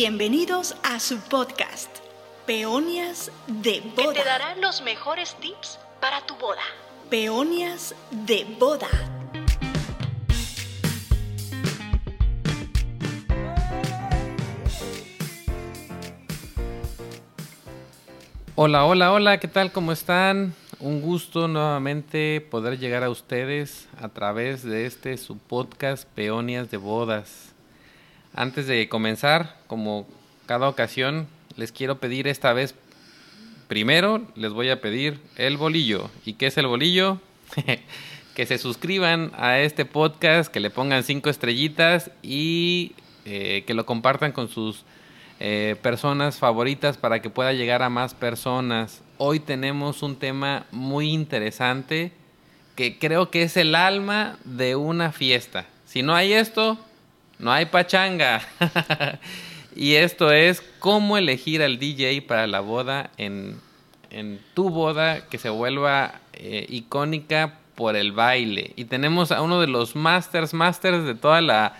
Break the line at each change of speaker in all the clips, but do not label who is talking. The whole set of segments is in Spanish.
Bienvenidos a su podcast, Peonias de Boda.
Que te darán los mejores tips para tu boda.
Peonias de Boda.
Hola, hola, hola, ¿qué tal? ¿Cómo están? Un gusto nuevamente poder llegar a ustedes a través de este su podcast Peonias de Bodas. Antes de comenzar, como cada ocasión, les quiero pedir esta vez, primero les voy a pedir el bolillo. ¿Y qué es el bolillo? que se suscriban a este podcast, que le pongan cinco estrellitas y eh, que lo compartan con sus eh, personas favoritas para que pueda llegar a más personas. Hoy tenemos un tema muy interesante que creo que es el alma de una fiesta. Si no hay esto, no hay pachanga. y esto es cómo elegir al DJ para la boda en, en tu boda que se vuelva eh, icónica por el baile. Y tenemos a uno de los masters, masters de toda la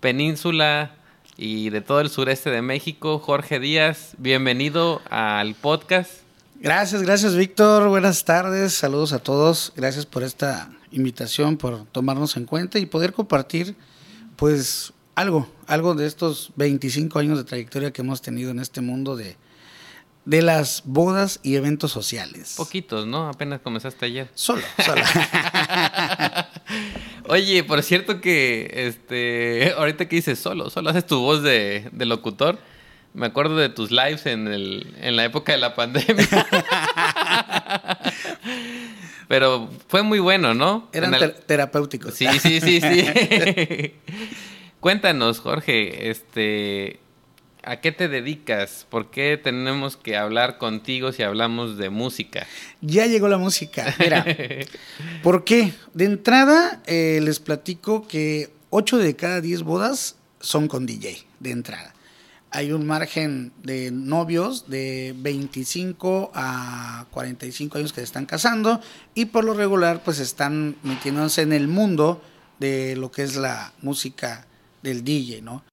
península y de todo el sureste de México, Jorge Díaz. Bienvenido al podcast.
Gracias, gracias Víctor. Buenas tardes, saludos a todos. Gracias por esta invitación, por tomarnos en cuenta y poder compartir pues algo, algo de estos 25 años de trayectoria que hemos tenido en este mundo de, de las bodas y eventos sociales.
Poquitos, ¿no? Apenas comenzaste ayer.
Solo, solo.
Oye, por cierto que este ahorita que dices solo, solo haces tu voz de, locutor. Me acuerdo de tus lives en, el, en la época de la pandemia. Pero fue muy bueno, ¿no?
Eran terapéuticos.
Sí, sí, sí, sí. Cuéntanos, Jorge, este, ¿A qué te dedicas? ¿Por qué tenemos que hablar contigo si hablamos de música?
Ya llegó la música. Mira, ¿por qué? De entrada, eh, les platico que 8 de cada 10 bodas son con DJ, de entrada. Hay un margen de novios de 25 a 45 años que se están casando y por lo regular pues están metiéndose en el mundo de lo que es la música del DJ, ¿no?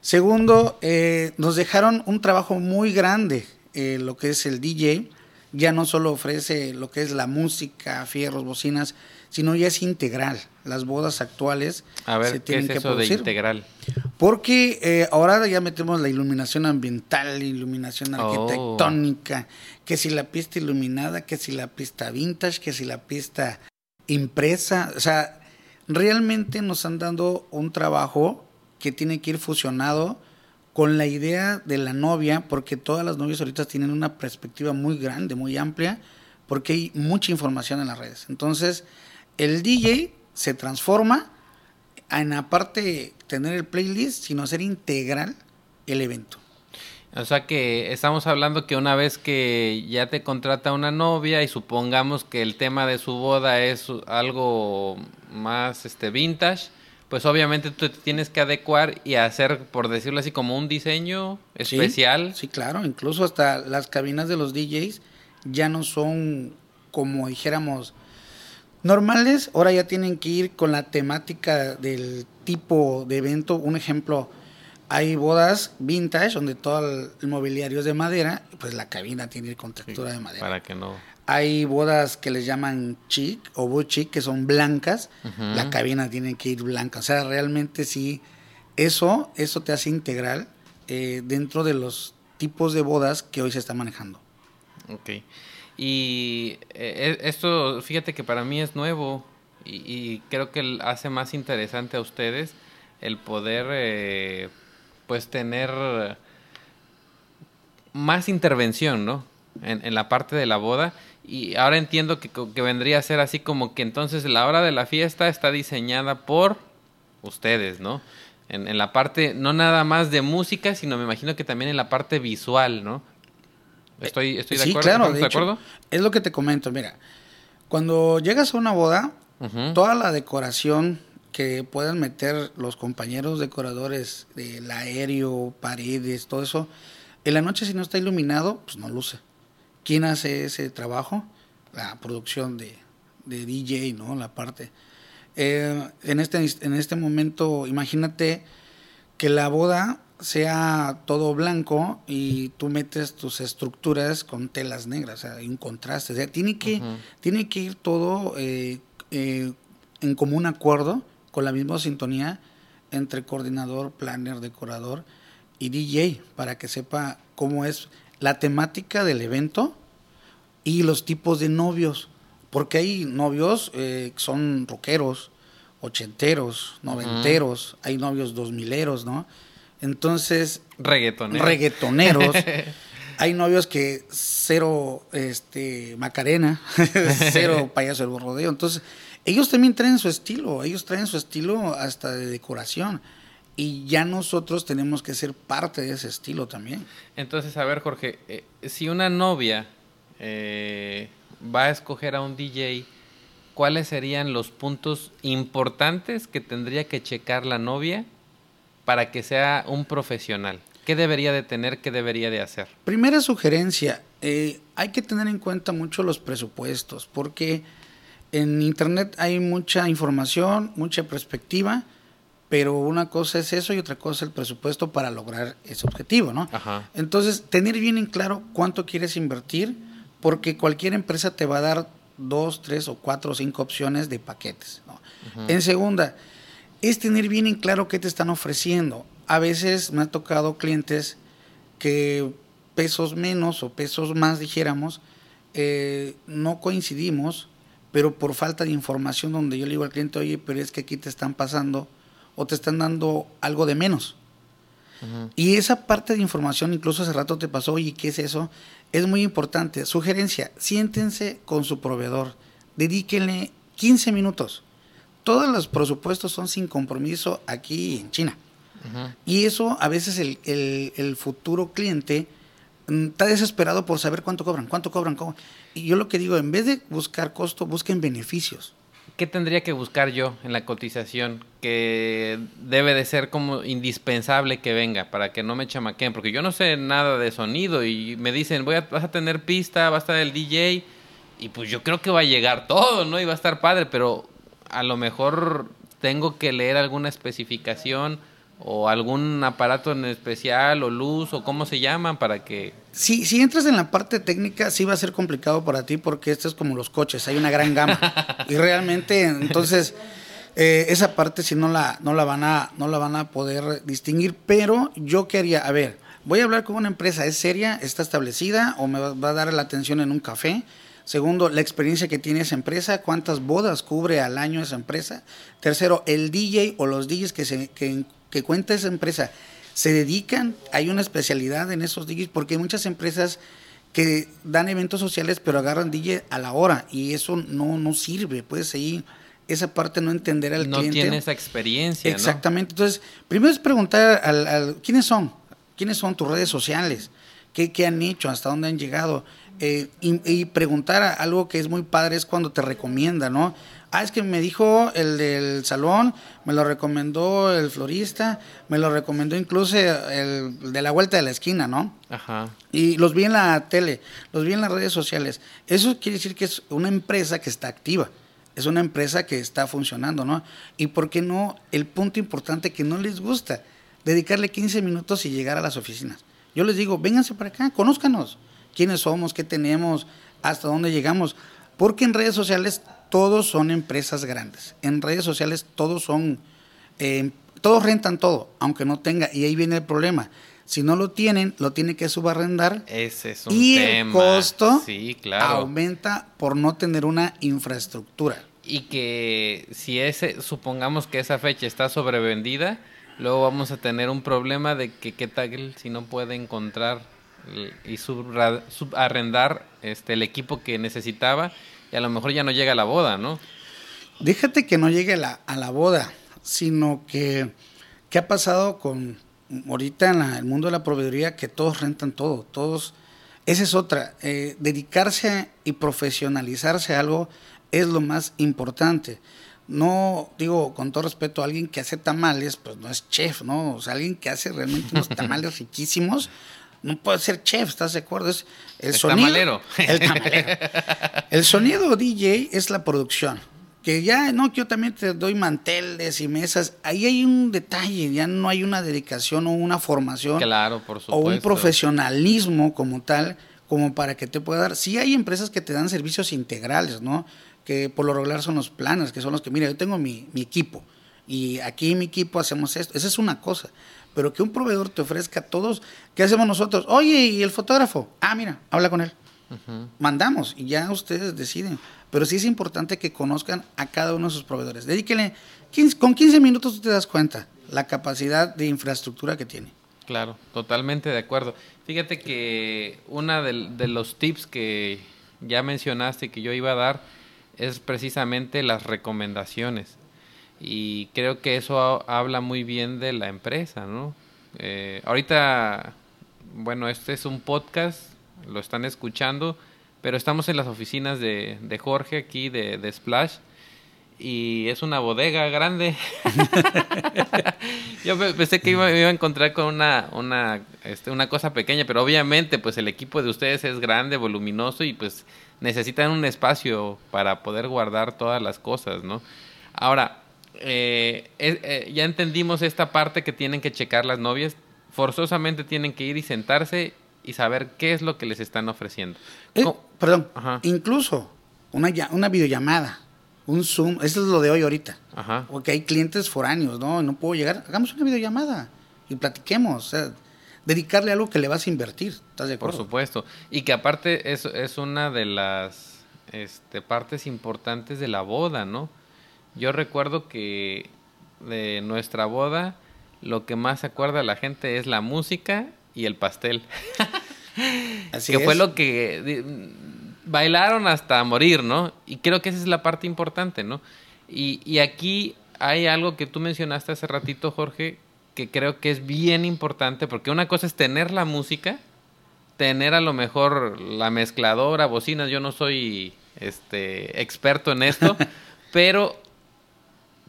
Segundo, eh, nos dejaron un trabajo muy grande, eh, lo que es el DJ. Ya no solo ofrece lo que es la música, fierros, bocinas, sino ya es integral. Las bodas actuales
A ver, se tienen ¿qué es eso de integral?
Porque eh, ahora ya metemos la iluminación ambiental, iluminación oh. arquitectónica, que si la pista iluminada, que si la pista vintage, que si la pista impresa. O sea, realmente nos han dado un trabajo que tiene que ir fusionado con la idea de la novia, porque todas las novias ahorita tienen una perspectiva muy grande, muy amplia, porque hay mucha información en las redes. Entonces, el DJ se transforma en aparte tener el playlist, sino hacer integral el evento.
O sea que estamos hablando que una vez que ya te contrata una novia y supongamos que el tema de su boda es algo más este vintage, pues obviamente tú te tienes que adecuar y hacer, por decirlo así, como un diseño especial.
Sí, claro, incluso hasta las cabinas de los DJs ya no son como dijéramos normales, ahora ya tienen que ir con la temática del tipo de evento. Un ejemplo, hay bodas vintage donde todo el mobiliario es de madera, pues la cabina tiene con textura de madera.
Para que no.
Hay bodas que les llaman chic o boutique, que son blancas. La cabina tiene que ir blanca. O sea, realmente sí, eso, eso te hace integral eh, dentro de los tipos de bodas que hoy se está manejando.
Ok. Y eh, e, esto, fíjate que para mí es nuevo y, creo que hace más interesante a ustedes el poder, eh, pues, tener más intervención, ¿no? En, en, la parte de la boda y ahora entiendo que, que, vendría a ser así como que entonces la hora de la fiesta está diseñada por ustedes, ¿no? En, en, la parte, no nada más de música, sino me imagino que también en la parte visual, ¿no? Estoy, estoy de
sí,
acuerdo.
Claro, de, acuerdo? Es lo que te comento, mira. Cuando llegas a una boda, toda la decoración que puedan meter los compañeros decoradores del aéreo, paredes, todo eso, en la noche si no está iluminado, pues no luce. ¿Quién hace ese trabajo? La producción de, DJ, ¿no? La parte. Eh, en, este, en este momento, imagínate que la boda sea todo blanco y tú metes tus estructuras con telas negras, o sea, hay un contraste. O sea, tiene que, tiene que ir todo eh, eh, en común acuerdo, con la misma sintonía entre coordinador, planner, decorador y DJ, para que sepa cómo es la temática del evento y los tipos de novios. Porque hay novios eh, que son rockeros, ochenteros, noventeros, hay novios dos mileros, ¿no? Entonces,
reggaetoneros.
reggaetoneros. hay novios que cero este Macarena, cero payaso del rodeo. Entonces, ellos también traen su estilo, ellos traen su estilo hasta de decoración. Y ya nosotros tenemos que ser parte de ese estilo también.
Entonces, a ver, Jorge, eh, si una novia eh, va a escoger a un DJ, ¿cuáles serían los puntos importantes que tendría que checar la novia para que sea un profesional? ¿Qué debería de tener, qué debería de hacer?
Primera sugerencia, eh, hay que tener en cuenta mucho los presupuestos, porque en Internet hay mucha información, mucha perspectiva, pero una cosa es eso y otra cosa es el presupuesto para lograr ese objetivo, ¿no?
Ajá.
Entonces, tener bien en claro cuánto quieres invertir, porque cualquier empresa te va a dar dos, tres o cuatro o cinco opciones de paquetes. ¿no? En segunda, es tener bien en claro qué te están ofreciendo. A veces me ha tocado clientes que pesos menos o pesos más, dijéramos, eh, no coincidimos, pero por falta de información donde yo le digo al cliente, oye, pero es que aquí te están pasando o te están dando algo de menos. Y esa parte de información, incluso hace rato te pasó, oye, ¿qué es eso? Es muy importante. Sugerencia, siéntense con su proveedor, dedíquenle 15 minutos. Todos los presupuestos son sin compromiso aquí en China. Y eso a veces el, el- el futuro cliente mm, está desesperado por saber cuánto cobran, cuánto cobran, cómo. Y yo lo que digo, en vez de buscar costo, busquen beneficios.
¿Qué tendría que buscar yo en la cotización que debe de ser como indispensable que venga para que no me chamaquen? Porque yo no sé nada de sonido y me dicen, voy a, vas a tener pista, va a estar el DJ y pues yo creo que va a llegar todo, ¿no? Y va a estar padre, pero a lo mejor tengo que leer alguna especificación o algún aparato en especial o luz o cómo se llaman para que...
Si, si entras en la parte técnica, sí va a ser complicado para ti porque esto es como los coches, hay una gran gama. y realmente, entonces, eh, esa parte sí no la, no, la van a, no la van a poder distinguir. Pero yo quería, a ver, voy a hablar con una empresa, ¿es seria? ¿Está establecida? ¿O me va, va a dar la atención en un café? Segundo, la experiencia que tiene esa empresa, cuántas bodas cubre al año esa empresa. Tercero, el DJ o los DJs que, se, que, que cuenta esa empresa se dedican, hay una especialidad en esos DJs, porque hay muchas empresas que dan eventos sociales pero agarran DJ a la hora y eso no, no sirve, pues ahí esa parte no entender al
no
cliente.
tiene esa experiencia, ¿no?
Exactamente. Entonces, primero es preguntar al, al- quiénes son, quiénes son tus redes sociales, qué, qué han hecho, hasta dónde han llegado. Eh, y, y preguntar algo que es muy padre es cuando te recomienda, ¿no? Ah, es que me dijo el del salón, me lo recomendó el florista, me lo recomendó incluso el de la vuelta de la esquina, ¿no?
Ajá.
Y los vi en la tele, los vi en las redes sociales. Eso quiere decir que es una empresa que está activa, es una empresa que está funcionando, ¿no? Y por qué no, el punto importante que no les gusta, dedicarle 15 minutos y llegar a las oficinas. Yo les digo, vénganse para acá, conózcanos, quiénes somos, qué tenemos, hasta dónde llegamos. Porque en redes sociales todos son empresas grandes. En redes sociales todos son, eh, todos rentan todo, aunque no tenga. Y ahí viene el problema. Si no lo tienen, lo tiene que subarrendar
Ese es un
y
tema.
el costo
Sí, claro.
aumenta por no tener una infraestructura.
Y que si ese, supongamos que esa fecha está sobrevendida, luego vamos a tener un problema de que qué tal si no puede encontrar y subarrendar este el equipo que necesitaba y a lo mejor ya no llega a la boda, ¿no?
Déjate que no llegue a la, a la boda, sino que ¿qué ha pasado con ahorita en la- el mundo de la proveeduría? Que todos rentan todo, todos... Esa es otra, eh, dedicarse y profesionalizarse a algo es lo más importante. No, digo, con todo respeto, alguien que hace tamales, pues no es chef, ¿no? O sea, alguien que hace realmente unos tamales riquísimos, no puede ser chef, ¿estás de acuerdo? Es el
Es
sonido.
tamalero.
El tamalero. El sonido DJ es la producción, que ya, no, que yo también te doy manteles y mesas. Ahí hay un detalle, ya no hay una dedicación o una formación.
Claro, por
O
supuesto.
un profesionalismo como tal, como para que te pueda dar. Sí hay empresas que te dan servicios integrales, ¿no? Que por lo regular son los planes, que son los que, mira, yo tengo mi, mi equipo y aquí en mi equipo hacemos esto. Esa es una cosa. Pero que un proveedor te ofrezca a todos, ¿qué hacemos nosotros? Oye, ¿y el fotógrafo? Ah, mira, habla con él. Mandamos y ya ustedes deciden. Pero sí es importante que conozcan a cada uno de sus proveedores. Dedíquenle, 15 con 15 minutos tú te das cuenta la capacidad de infraestructura que tiene.
Claro, totalmente de acuerdo. Fíjate que una de, de los tips que ya mencionaste que yo iba a dar es precisamente las recomendaciones. Y creo que eso ha- habla muy bien de la empresa, ¿no? Eh, ahorita, bueno, este es un podcast, lo están escuchando, pero estamos en las oficinas de, de Jorge aquí de, de Splash y es una bodega grande. Yo pe- pensé que iba, me iba a encontrar con una, una, este, una cosa pequeña, pero obviamente pues el equipo de ustedes es grande, voluminoso y pues necesitan un espacio para poder guardar todas las cosas, ¿no? Ahora, eh, eh, ya entendimos esta parte que tienen que checar las novias. Forzosamente tienen que ir y sentarse y saber qué es lo que les están ofreciendo.
Eh, perdón,
Ajá.
incluso una, una videollamada, un Zoom, eso es lo de hoy ahorita.
Ajá.
Porque hay clientes foráneos, ¿no? No puedo llegar, hagamos una videollamada y platiquemos. O sea, dedicarle algo que le vas a invertir. ¿Estás de
Por
acuerdo?
supuesto. Y que aparte es, es una de las este, partes importantes de la boda, ¿no? Yo recuerdo que de nuestra boda lo que más se acuerda la gente es la música y el pastel.
Así
que fue lo que bailaron hasta morir, ¿no? Y creo que esa es la parte importante, ¿no? Y, y aquí hay algo que tú mencionaste hace ratito, Jorge, que creo que es bien importante, porque una cosa es tener la música, tener a lo mejor la mezcladora, bocinas, yo no soy este experto en esto, pero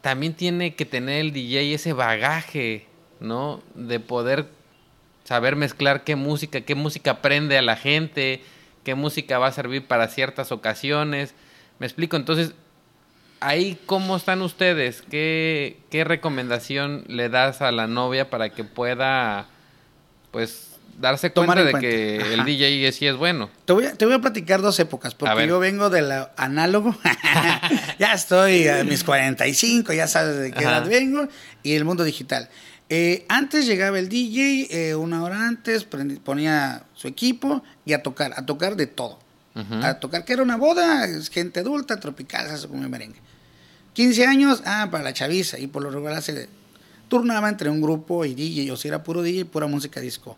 también tiene que tener el DJ ese bagaje, ¿no? De poder saber mezclar qué música, qué música prende a la gente, qué música va a servir para ciertas ocasiones. Me explico, entonces, ahí cómo están ustedes, qué, qué recomendación le das a la novia para que pueda, pues, darse cuenta
en
de
cuenta.
que el. DJ sí es bueno.
Te voy, a, te voy a platicar dos épocas, porque yo vengo del análogo. ya estoy a mis 45, ya sabes de qué
Ajá.
edad vengo, y el mundo digital. Eh, antes llegaba el DJ, eh, una hora antes, ponía su equipo y a tocar, a tocar de todo. A tocar, que era una boda, gente adulta, tropical, se como merengue. 15 años, ah, para la chaviza, y por lo regular se turnaba entre un grupo y DJ, o si era puro DJ, pura música disco.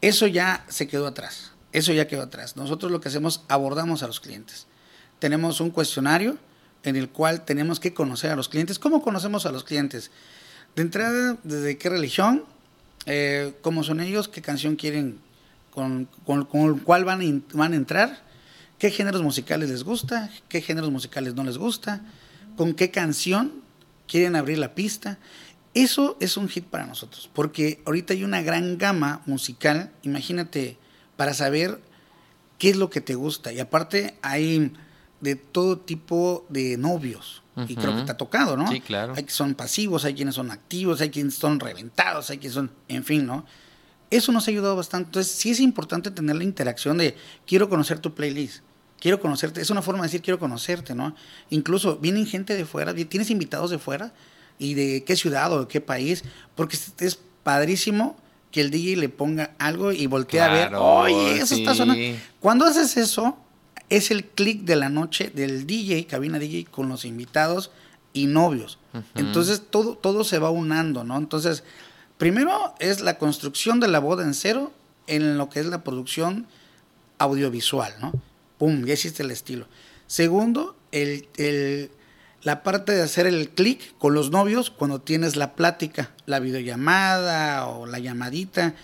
Eso ya se quedó atrás, eso ya quedó atrás. Nosotros lo que hacemos, abordamos a los clientes. Tenemos un cuestionario en el cual tenemos que conocer a los clientes. ¿Cómo conocemos a los clientes? De entrada, desde qué religión, eh, cómo son ellos, qué canción quieren, con, con, con cuál van van a entrar, qué géneros musicales les gusta, qué géneros musicales no les gusta, con qué canción quieren abrir la pista. Eso es un hit para nosotros, porque ahorita hay una gran gama musical, imagínate, para saber qué es lo que te gusta. Y aparte hay de todo tipo de novios. Y creo que te ha tocado, ¿no?
Sí, claro.
Hay que son pasivos, hay quienes son activos, hay quienes son reventados, hay quienes son, en fin, ¿no? Eso nos ha ayudado bastante. Entonces, sí es importante tener la interacción de quiero conocer tu playlist, quiero conocerte. Es una forma de decir quiero conocerte, ¿no? Incluso vienen gente de fuera, tienes invitados de fuera y de qué ciudad o de qué país, porque es, padrísimo que el DJ le ponga algo y voltee a ver,
Claro,
oye, eso está
sí.
sonando. Cuando haces eso, es el clic de la noche del DJ, cabina DJ, con los invitados y novios. Entonces todo, todo se va unando, ¿no? Entonces, primero es la construcción de la boda en cero en lo que es la producción audiovisual, ¿no? Pum, ya hiciste el estilo. Segundo, el, el- la parte de hacer el clic con los novios cuando tienes la plática, la videollamada o la llamadita,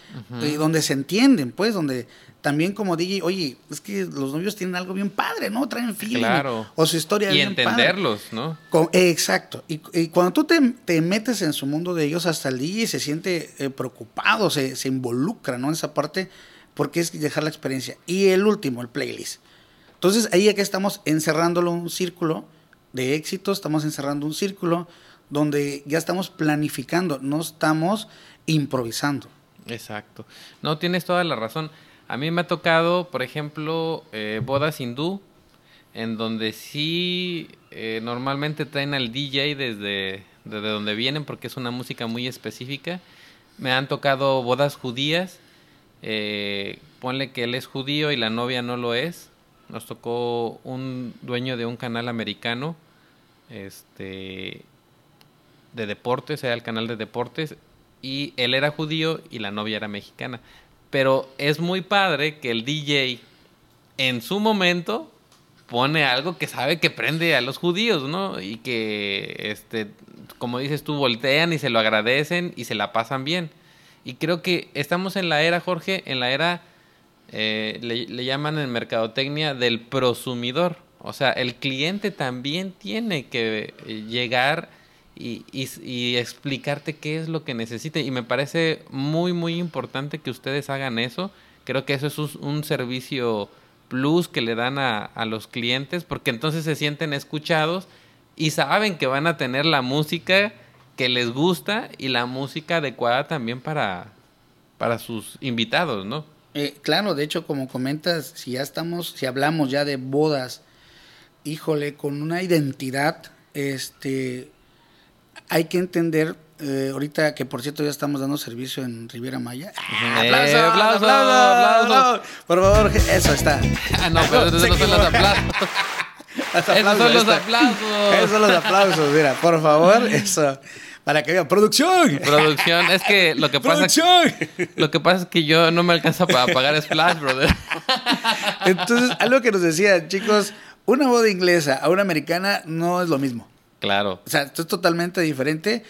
eh, donde se entienden, pues, donde también como DJ, oye, es que los novios tienen algo bien padre, ¿no? Traen feeling.
Claro.
O su historia
Y
bien padre.
entenderlos, ¿no?
Con- eh, exacto. Y, y cuando tú te, te metes en su mundo de ellos, hasta el DJ se siente eh, preocupado, se, se involucra, ¿no? En esa parte, porque es dejar la experiencia. Y el último, el playlist. Entonces, ahí ya que estamos encerrándolo en un círculo, de éxito, estamos encerrando un círculo donde ya estamos planificando, no estamos improvisando.
Exacto. No, tienes toda la razón. A mí me ha tocado, por ejemplo, eh, bodas hindú, en donde sí eh, normalmente traen al DJ desde, desde donde vienen porque es una música muy específica. Me han tocado bodas judías, eh, ponle que él es judío y la novia no lo es. Nos tocó un dueño de un canal americano, este, de deportes, era el canal de deportes, y él era judío y la novia era mexicana. Pero es muy padre que el DJ en su momento pone algo que sabe que prende a los judíos, ¿no? Y que, este, como dices tú, voltean y se lo agradecen y se la pasan bien. Y creo que estamos en la era, Jorge, en la era, eh, le, le llaman en mercadotecnia del prosumidor. O sea, el cliente también tiene que llegar y, y, explicarte qué es lo que necesite. Y me parece muy, muy importante que ustedes hagan eso. Creo que eso es un, servicio plus que le dan a, a, los clientes porque entonces se sienten escuchados y saben que van a tener la música que les gusta y la música adecuada también para, para sus invitados, ¿no?
Eh, claro, de hecho, como comentas, si ya estamos, si hablamos ya de bodas, híjole, con una identidad, este, hay que entender, eh, ahorita que por cierto ya estamos dando servicio en Riviera Maya.
¡Aplausos! ¡Aplausos! ¡Aplausos!
Por favor, eso está.
Ah, no, pero esos son los aplausos. Esos son los aplausos.
Esos son los aplausos, mira, por favor, eso. Para que vea, producción.
Producción, es que lo que pasa lo que pasa es que yo no me alcanza para pagar Splash, brother.
Entonces, algo que nos decían, chicos, una boda inglesa a una americana no es lo mismo.
Claro.
O sea, esto es totalmente diferente.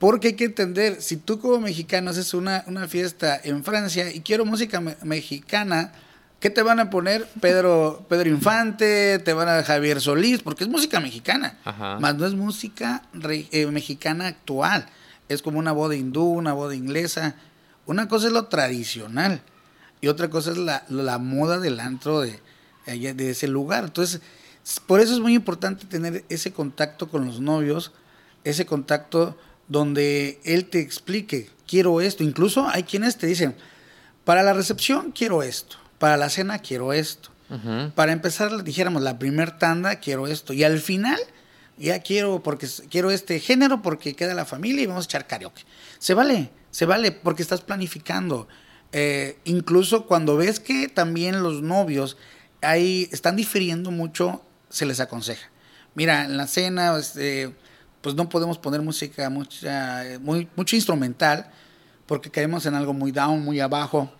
Porque hay que entender, si tú como mexicano haces una, una fiesta en Francia y quiero música mexicana, ¿qué te van a poner? Pedro, Pedro Infante, te van a Javier Solís, porque es música mexicana. Más no es música eh, mexicana actual. Es como una boda hindú, una boda inglesa. Una cosa es lo tradicional y otra cosa es la, la moda del antro de, de ese lugar. Entonces, por eso es muy importante tener ese contacto con los novios, ese contacto donde él te explique, quiero esto. Incluso hay quienes te dicen, para la recepción quiero esto, para la cena quiero esto. Para empezar, dijéramos, la primer tanda quiero esto. Y al final, ya quiero, porque quiero este género porque queda la familia y vamos a echar karaoke. Se vale, se vale porque estás planificando. Eh, incluso cuando ves que también los novios ahí están difiriendo mucho se les aconseja. Mira, en la cena, este, pues no podemos poner música mucha, muy, mucho instrumental, porque caemos en algo muy down, muy abajo.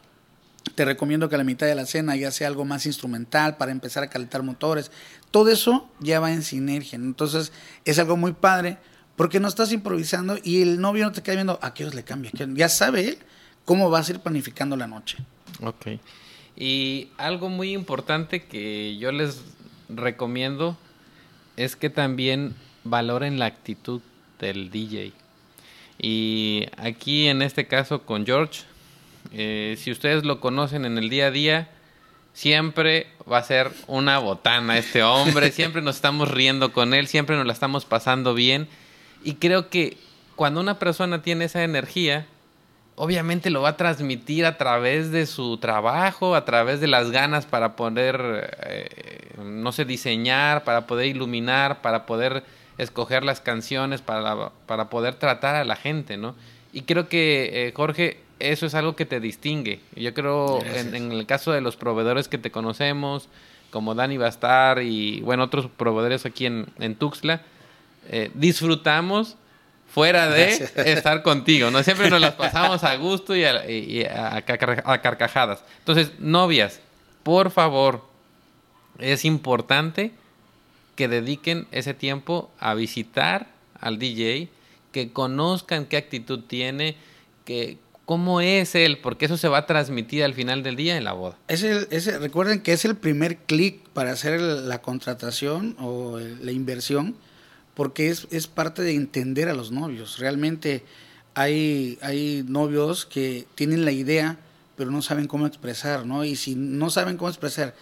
Te recomiendo que a la mitad de la cena ya sea algo más instrumental para empezar a calentar motores. Todo eso ya va en sinergia. Entonces es algo muy padre porque no estás improvisando y el novio no te queda viendo a qué os le cambia. Ya sabe él cómo va a ir planificando la noche.
Ok. Y algo muy importante que yo les recomiendo es que también valoren la actitud del DJ. Y aquí en este caso con George, eh, si ustedes lo conocen en el día a día, siempre va a ser una botana este hombre, siempre nos estamos riendo con él, siempre nos la estamos pasando bien. Y creo que cuando una persona tiene esa energía, obviamente lo va a transmitir a través de su trabajo, a través de las ganas para poder, eh, no sé, diseñar, para poder iluminar, para poder escoger las canciones, para, para poder tratar a la gente, ¿no? Y creo que, eh, Jorge, eso es algo que te distingue. Yo creo, en, el caso de los proveedores que te conocemos, como Dani Bastar y, bueno, otros proveedores aquí en, en Tuxtla, eh, disfrutamos fuera de estar contigo, ¿no? Siempre nos las pasamos a gusto y a, carcajadas. Entonces, novias, por favor, es importante que dediquen ese tiempo a visitar al DJ, que conozcan qué actitud tiene, que cómo es él, porque eso se va a transmitir al final del día en la boda.
Es el, recuerden que es el primer clic para hacer la contratación o la inversión porque es, es parte de entender a los novios. Realmente hay, hay novios que tienen la idea, pero no saben cómo expresar, ¿no? Y si no saben cómo expresar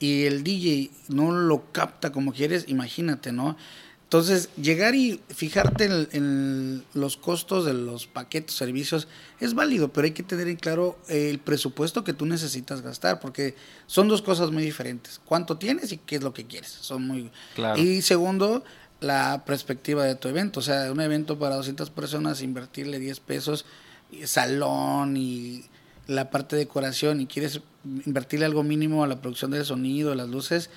y el DJ no lo capta como quieres, imagínate, ¿no? Entonces, llegar y fijarte en, en los costos de los paquetes, servicios, es válido, pero hay que tener en claro el presupuesto que tú necesitas gastar, porque son dos cosas muy diferentes. ¿Cuánto tienes y qué es lo que quieres? Son muy...
Claro.
Y segundo, la perspectiva de tu evento. O sea, un evento para 200 personas, invertirle 10 pesos, y salón y la parte de decoración, y quieres invertirle algo mínimo a la producción del sonido, las luces,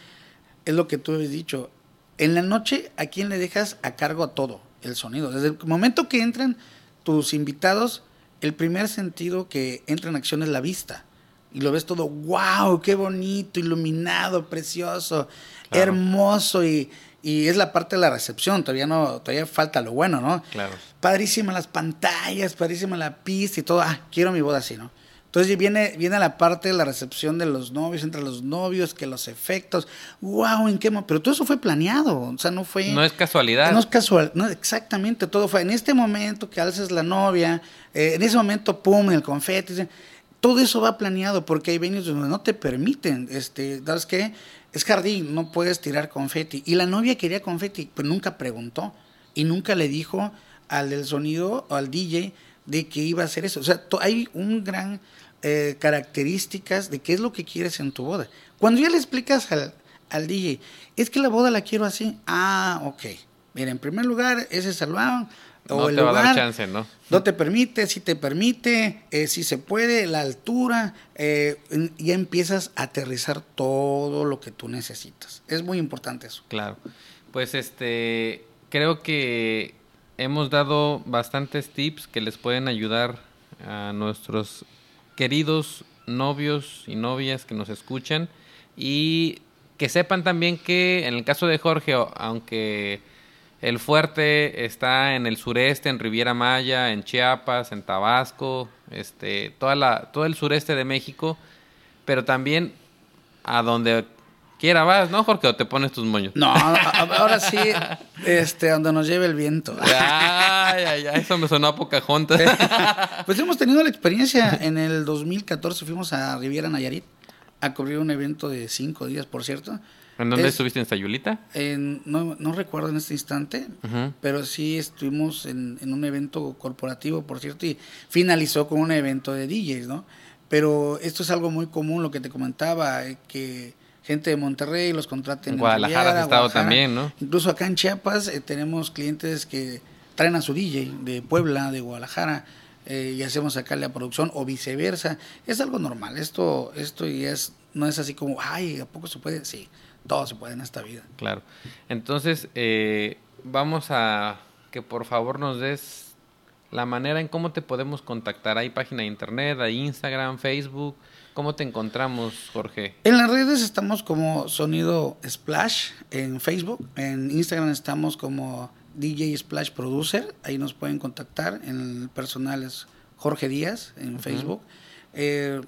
es lo que tú habías dicho. En la noche, ¿a quién le dejas a cargo a todo? El sonido. Desde el momento que entran tus invitados, el primer sentido que entra en acción es la vista. Y lo ves todo, wow, qué bonito, iluminado, precioso,
Claro.
hermoso. Y, y es la parte de la recepción, todavía no, todavía falta lo bueno, ¿no?
Claro.
Padrísimas las pantallas, padrísima la pista y todo. Ah, quiero mi boda así, ¿no? Entonces viene, viene la parte de la recepción de los novios, entre los novios, que los efectos. ¡Wow! ¿En qué? Pero todo eso fue planeado. O sea, no fue.
No es casualidad.
No es casual, no, exactamente, todo fue en este momento que alces la novia, eh, en ese momento, pum, el confeti, todo eso va planeado porque hay venues donde no te permiten, este, ¿sabes qué? Es jardín, no puedes tirar confeti. Y la novia quería confeti, pero nunca preguntó y nunca le dijo al del sonido o al DJ de que iba a hacer eso. O sea, hay un gran eh, características de qué es lo que quieres en tu boda. Cuando ya le explicas al, al DJ, es que la boda la quiero así. Ah, ok. Mira, en primer lugar, ese salón o
no
el
te va a dar chance, ¿no?
no te permite, si te permite, eh, si se puede, la altura, eh, ya empiezas a aterrizar todo lo que tú necesitas. Es muy importante eso.
Claro. Pues este, creo que hemos dado bastantes tips que les pueden ayudar a nuestros queridos novios y novias que nos escuchan y que sepan también que en el caso de Jorge, aunque el fuerte está en el sureste, en Riviera Maya, en Chiapas, en Tabasco, este, toda la, todo el sureste de México, pero también a donde quiera vas, ¿no, Jorge? O te pones tus moños.
No, ahora sí, este, donde nos lleve el viento.
Ay, ay, ay, eso me sonó a Pocahontas.
Pues hemos tenido la experiencia, en el 2014 fuimos a Riviera Nayarit a cubrir un evento de cinco días, por cierto.
¿En dónde
Es-
estuviste? ¿En Sayulita?
En- no, no recuerdo en este instante, pero sí estuvimos en, en un evento corporativo, por cierto, y finalizó con un evento de DJs, ¿no? Pero esto es algo muy común, lo que te comentaba, eh, que gente de Monterrey los contraten
En Guadalajara has estado
Guadalajara.
también, ¿no?
Incluso acá en Chiapas eh, tenemos clientes que traen a su DJ de Puebla, de Guadalajara, eh, y hacemos acá la producción, o viceversa. Es algo normal, esto, esto ya es, no es así como, ay, ¿a poco se puede? Sí, todo se puede en esta vida.
Claro. Entonces, eh, vamos a que por favor nos des la manera en cómo te podemos contactar. Hay página de internet, hay Instagram, Facebook. ¿Cómo te encontramos, Jorge?
En las redes estamos como Sonido Splash en Facebook, en Instagram estamos como DJ Splash Producer, ahí nos pueden contactar, en el personal es Jorge Díaz en Facebook. Eh,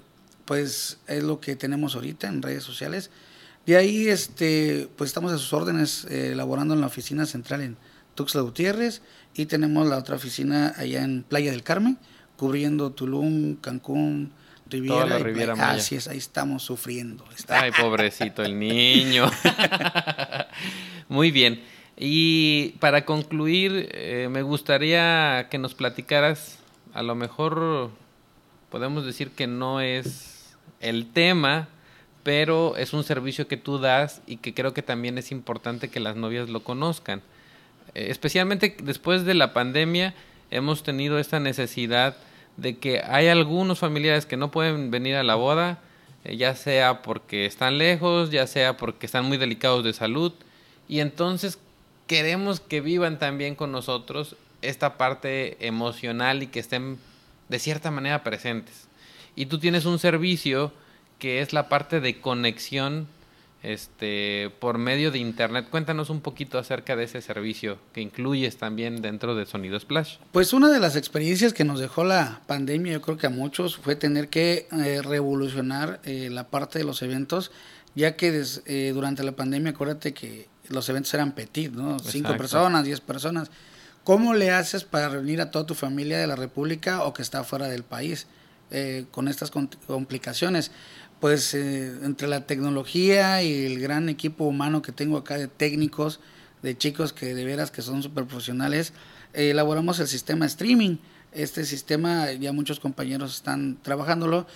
pues es lo que tenemos ahorita en redes sociales. De ahí, este, pues estamos a sus órdenes eh, elaborando en la oficina central en Tuxtla Gutiérrez y tenemos la otra oficina allá en Playa del Carmen, cubriendo Tulum, Cancún, Riviera.
Toda la
y
Riviera. Maya.
Así es, ahí estamos sufriendo. Está-
Ay, pobrecito el niño. Muy bien. Y para concluir, eh, me gustaría que nos platicaras, a lo mejor podemos decir que no es el tema, pero es un servicio que tú das y que creo que también es importante que las novias lo conozcan. Eh, especialmente después de la pandemia hemos tenido esta necesidad de que hay algunos familiares que no pueden venir a la boda, eh, ya sea porque están lejos, ya sea porque están muy delicados de salud, y entonces queremos que vivan también con nosotros esta parte emocional y que estén de cierta manera presentes. Y tú tienes un servicio que es la parte de conexión este por medio de internet. Cuéntanos un poquito acerca de ese servicio que incluyes también dentro de Sonido Splash.
Pues una de las experiencias que nos dejó la pandemia, yo creo que a muchos, fue tener que eh, revolucionar eh, la parte de los eventos, ya que des- eh, durante la pandemia, acuérdate que los eventos eran petit, ¿no? Cinco personas, diez personas. ¿Cómo le haces para reunir a toda tu familia de la República o que está fuera del país eh, con estas complicaciones? Pues eh, entre la tecnología y el gran equipo humano que tengo acá de técnicos, de chicos que de veras que son súper profesionales, eh, elaboramos el sistema streaming. Este sistema ya muchos compañeros están trabajándolo.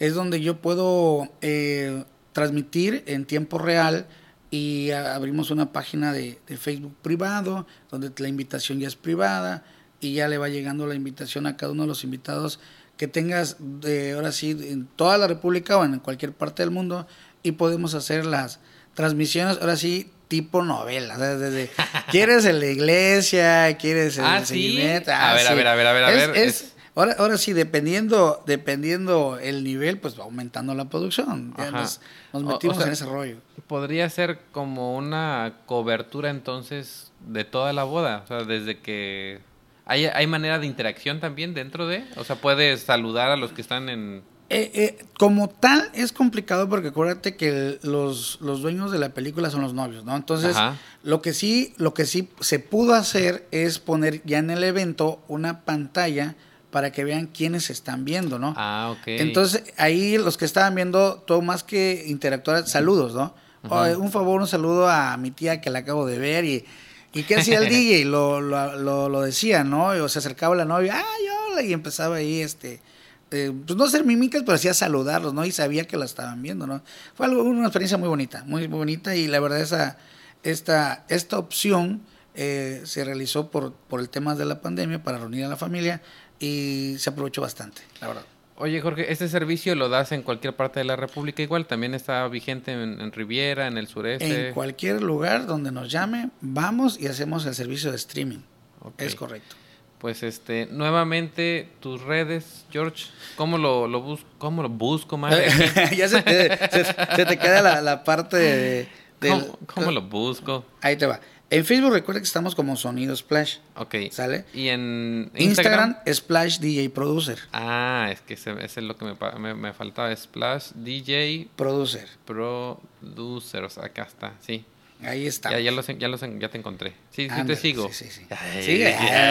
Es donde yo puedo eh, transmitir en tiempo real y abrimos una página de, Facebook privado, donde la invitación ya es privada y ya le va llegando la invitación a cada uno de los invitados que tengas, de, ahora sí, en toda la República o en cualquier parte del mundo y podemos hacer las transmisiones, ahora sí, tipo novela. desde, ¿Quieres en la iglesia? ¿Quieres el
ah, seguimiento? Ah, a, ver, a ver, a ver, a ver, a ver.
ahora, ahora sí, dependiendo, dependiendo el nivel, pues va aumentando la producción. nos, metimos en ese rollo.
Podría ser como una cobertura entonces de toda la boda. O sea, desde que ¿Hay, ¿Hay manera de interacción también dentro de? O sea, puedes saludar a los que están en...
Eh, eh, como tal es complicado porque acuérdate que los, los, dueños de la película son los novios, ¿no? Entonces, lo que sí, lo que sí se pudo hacer es poner ya en el evento una pantalla para que vean quiénes están viendo, ¿no?
Ah, ok.
Entonces, ahí los que estaban viendo, todo más que interactuar, saludos, ¿no? un favor, un saludo a mi tía que la acabo de ver y ¿Y qué hacía el DJ? Lo, lo, lo, decía, ¿no? O se acercaba la novia, ¡ay, hola! Y empezaba ahí, este, eh, pues no hacer mímicas, pero hacía saludarlos, ¿no? Y sabía que la estaban viendo, ¿no? Fue algo, una experiencia muy bonita, muy bonita y la verdad esa, esta, esta opción eh, se realizó por, por el tema de la pandemia para reunir a la familia y se aprovechó bastante, la verdad.
Oye, Jorge, ¿este servicio lo das en cualquier parte de la República igual? ¿También está vigente en, Riviera, en el sureste?
En cualquier lugar donde nos llame, vamos y hacemos el servicio de streaming. Es correcto.
Pues este, nuevamente tus redes, George, ¿cómo lo, lo, bus cómo lo busco, madre?
ya se te, queda la, parte de...
¿Cómo, ¿Cómo lo busco?
Ahí te va. En Facebook recuerda que estamos como Sonido Splash.
Ok.
¿Sale?
Y en
Instagram, Splash DJ Producer.
Ah, es que ese, es lo que me, me, faltaba. Splash DJ
Producer.
Producer. O sea, acá está, sí.
Ahí está.
Ya, ya, los, ya, los, ya te encontré. Sí, sí te sigo.
Sí, sí, sí. sí,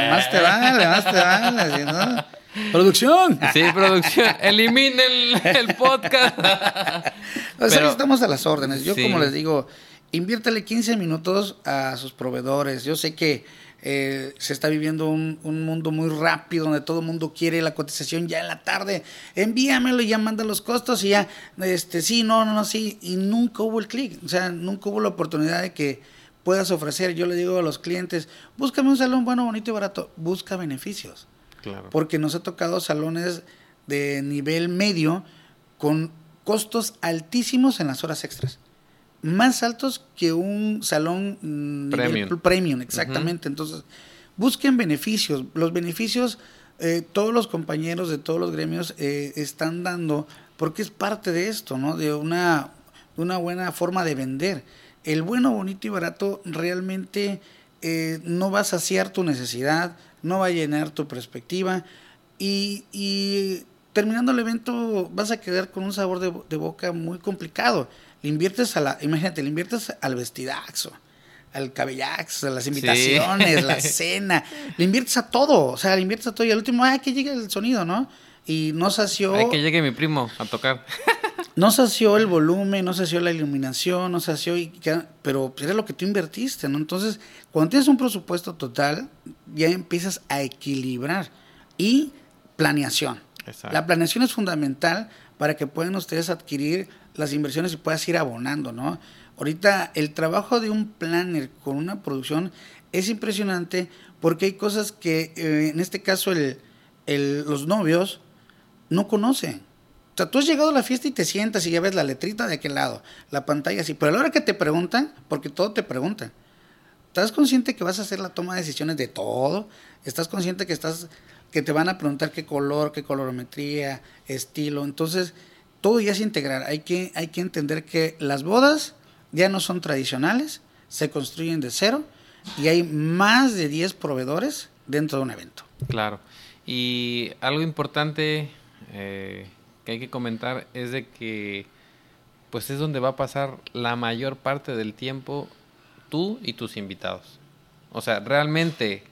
más te vale, más te vale. ¿no? Producción.
Sí, producción. Eliminen el, el podcast.
o sea, estamos a las órdenes. Yo, como les digo inviértale 15 minutos a sus proveedores. Yo sé que eh, se está viviendo un, mundo muy rápido donde todo el mundo quiere la cotización ya en la tarde. Envíamelo y ya manda los costos y ya, este, sí, no, no, no, sí. Y nunca hubo el clic. O sea, nunca hubo la oportunidad de que puedas ofrecer. Yo le digo a los clientes, búscame un salón bueno, bonito y barato. Busca beneficios.
Claro.
Porque nos ha tocado salones de nivel medio con costos altísimos en las horas extras más altos que un salón
mm, premium.
premium exactamente. Entonces, busquen beneficios. Los beneficios, eh, todos los compañeros de todos los gremios eh, están dando, porque es parte de esto, ¿no? De una, una buena forma de vender. El bueno, bonito y barato realmente eh, no va a saciar tu necesidad, no va a llenar tu perspectiva y, y terminando el evento vas a quedar con un sabor de, de boca muy complicado le inviertes a la, imagínate, le inviertes al vestidazo, al cabellazo, a las invitaciones, la cena, le inviertes a todo, o sea, le inviertes a todo y al último, ay, que llegue el sonido, ¿no? Y no sació...
Hay que llegue mi primo a tocar.
no sació el volumen, no sació la iluminación, no sació, y, pero era lo que tú invertiste, ¿no? Entonces, cuando tienes un presupuesto total, ya empiezas a equilibrar y planeación. La planeación es fundamental para que puedan ustedes adquirir las inversiones y puedas ir abonando, ¿no? Ahorita el trabajo de un planner con una producción es impresionante porque hay cosas que eh, en este caso el, los novios no conocen. O sea, tú has llegado a la fiesta y te sientas y ya ves la letrita de aquel lado, la pantalla así, pero a la hora que te preguntan, porque todo te preguntan, ¿estás consciente que vas a hacer la toma de decisiones de todo? ¿Estás consciente que estás que te van a preguntar qué color, qué colorometría, estilo? Entonces, todo ya es integrar. Hay que, hay que entender que las bodas ya no son tradicionales, se construyen de cero y hay más de 10 proveedores dentro de un evento.
Claro. Y algo importante eh, que hay que comentar es de que pues es donde va a pasar la mayor parte del tiempo tú y tus invitados. O sea, realmente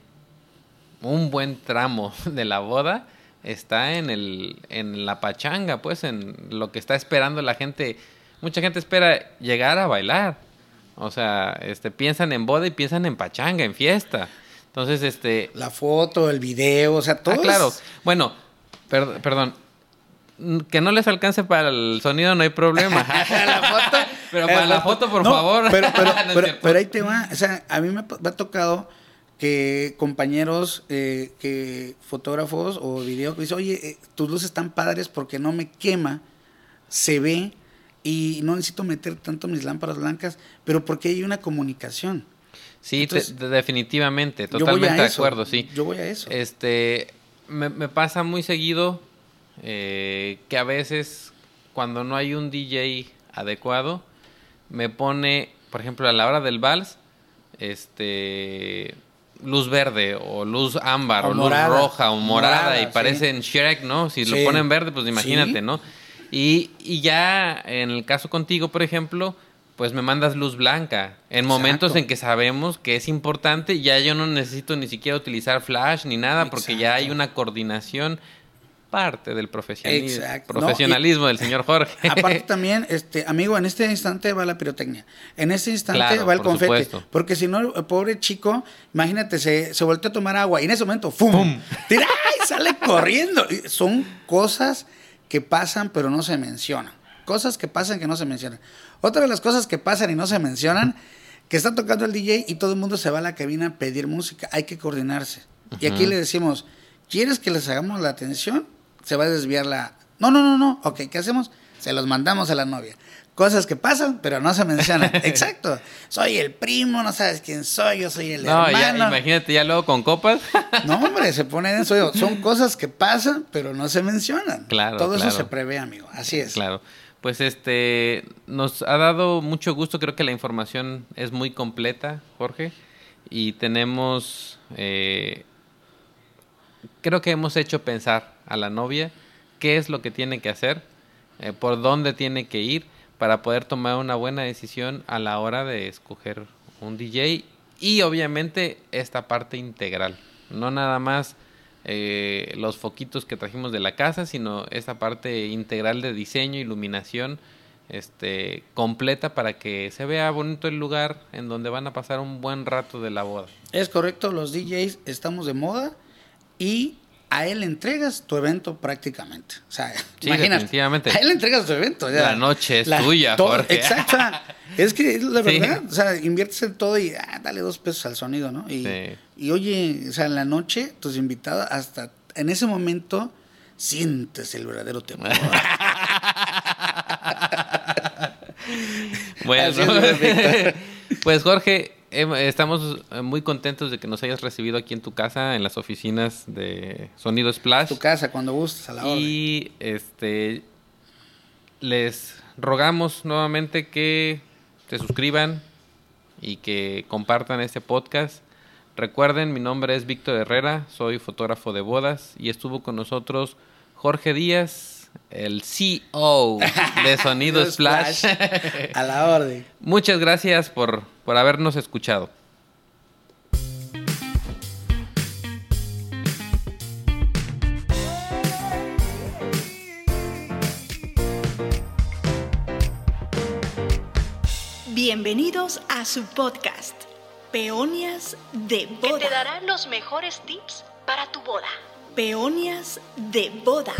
un buen tramo de la boda está en, el, en la pachanga, pues, en lo que está esperando la gente. Mucha gente espera llegar a bailar, O sea, este, piensan en boda y piensan en pachanga, en fiesta. Entonces, este...
La foto, el video, o sea, todo.
Ah, claro. Bueno, per- perdón. Que no les alcance para el sonido no hay problema.
la foto.
Pero para la foto, por
No,
favor.
Pero, pero,
No
pero, ahí te va. O sea, a mí me ha tocado que compañeros, eh, que fotógrafos o video, que dicen, oye, eh, tus luces están padres porque no me quema, se ve y no necesito meter tanto mis lámparas blancas, pero porque hay una comunicación.
Sí,
Entonces,
definitivamente, totalmente de acuerdo, sí.
Yo voy a eso.
Este, me, me pasa muy seguido eh, que a veces cuando no hay un DJ adecuado, me pone, por ejemplo, a la hora del vals, este, luz verde o luz ámbar
O
luz roja o morada,
Morada,
y
sí.
parecen Shrek, ¿no? Si lo
Sí.
ponen verde, pues imagínate,
Sí.
¿no? Y, y ya en el caso contigo, por ejemplo, pues me mandas luz blanca. En momentos en que sabemos que es importante, ya yo no necesito ni siquiera utilizar flash ni nada, porque ya hay una coordinación parte del profesionalismo,
Exacto. No,
profesionalismo del señor Jorge.
Aparte también, este, amigo, en este instante va la pirotecnia. En este instante
Claro,
va el
por
confeti.
supuesto.
Porque si no, el pobre chico, imagínate, se, se voltea a tomar agua y en ese momento, ¡fum! Tira, ¡ay! sale corriendo. Son cosas que pasan pero no se mencionan. Cosas que pasan que no se mencionan. Otra de las cosas que pasan y no se mencionan, que está tocando el DJ y todo el mundo se va a la cabina a pedir música. Hay que coordinarse. Y aquí le decimos, ¿quieres que les hagamos la atención? Se va a desviar la... No, no, no, no. Ok, ¿qué hacemos? Se los mandamos a la novia. Cosas que pasan, pero no se mencionan. Exacto. Soy el primo, no sabes quién soy, yo soy el
no, ya,
hermano.
imagínate ya luego con copas.
No, hombre, se pone en eso. Son cosas que pasan, pero no se mencionan.
Claro,
Todo
claro.
eso se prevé, amigo. Así es.
Claro. Pues este nos ha dado mucho gusto, creo que la información es muy completa, Jorge, y tenemos eh, creo que hemos hecho pensar a la novia qué es lo que tiene que hacer, eh, por dónde tiene que ir para poder tomar una buena decisión a la hora de escoger un DJ y obviamente esta parte integral, no nada más eh, los foquitos que trajimos de la casa, sino esta parte integral de diseño, iluminación, este, completa para que se vea bonito el lugar en donde van a pasar un buen rato de la boda.
Es correcto, los DJs estamos de moda y a él le entregas tu evento prácticamente. O sea,
Sí,
imagínate.
definitivamente.
A él le entregas tu evento. ya.
La noche es tuya,
todo-
Jorge.
Exacto. Es que es la
Sí.
verdad, o sea, inviertes en todo y ah, dale dos pesos al sonido, ¿no? Y,
Sí.
y oye, o sea, en la noche, tus invitados, hasta en ese momento, sientes el verdadero temor.
Bueno, pues Jorge, estamos eh, muy contentos de que nos hayas recibido aquí en tu casa, en las oficinas de Sonido Splash.
tu casa, cuando gustes, a la orden.
Y este les rogamos nuevamente que se suscriban y que compartan este podcast. Recuerden, mi nombre es Víctor Herrera, soy fotógrafo de bodas y estuvo con nosotros Jorge Díaz, el CEO de Sonido Splash.
a la orden.
Muchas gracias por, por habernos escuchado.
Bienvenidos a su podcast, Peonias de
Que
Boda.
te dará los mejores tips para tu boda.
Peonias de Boda.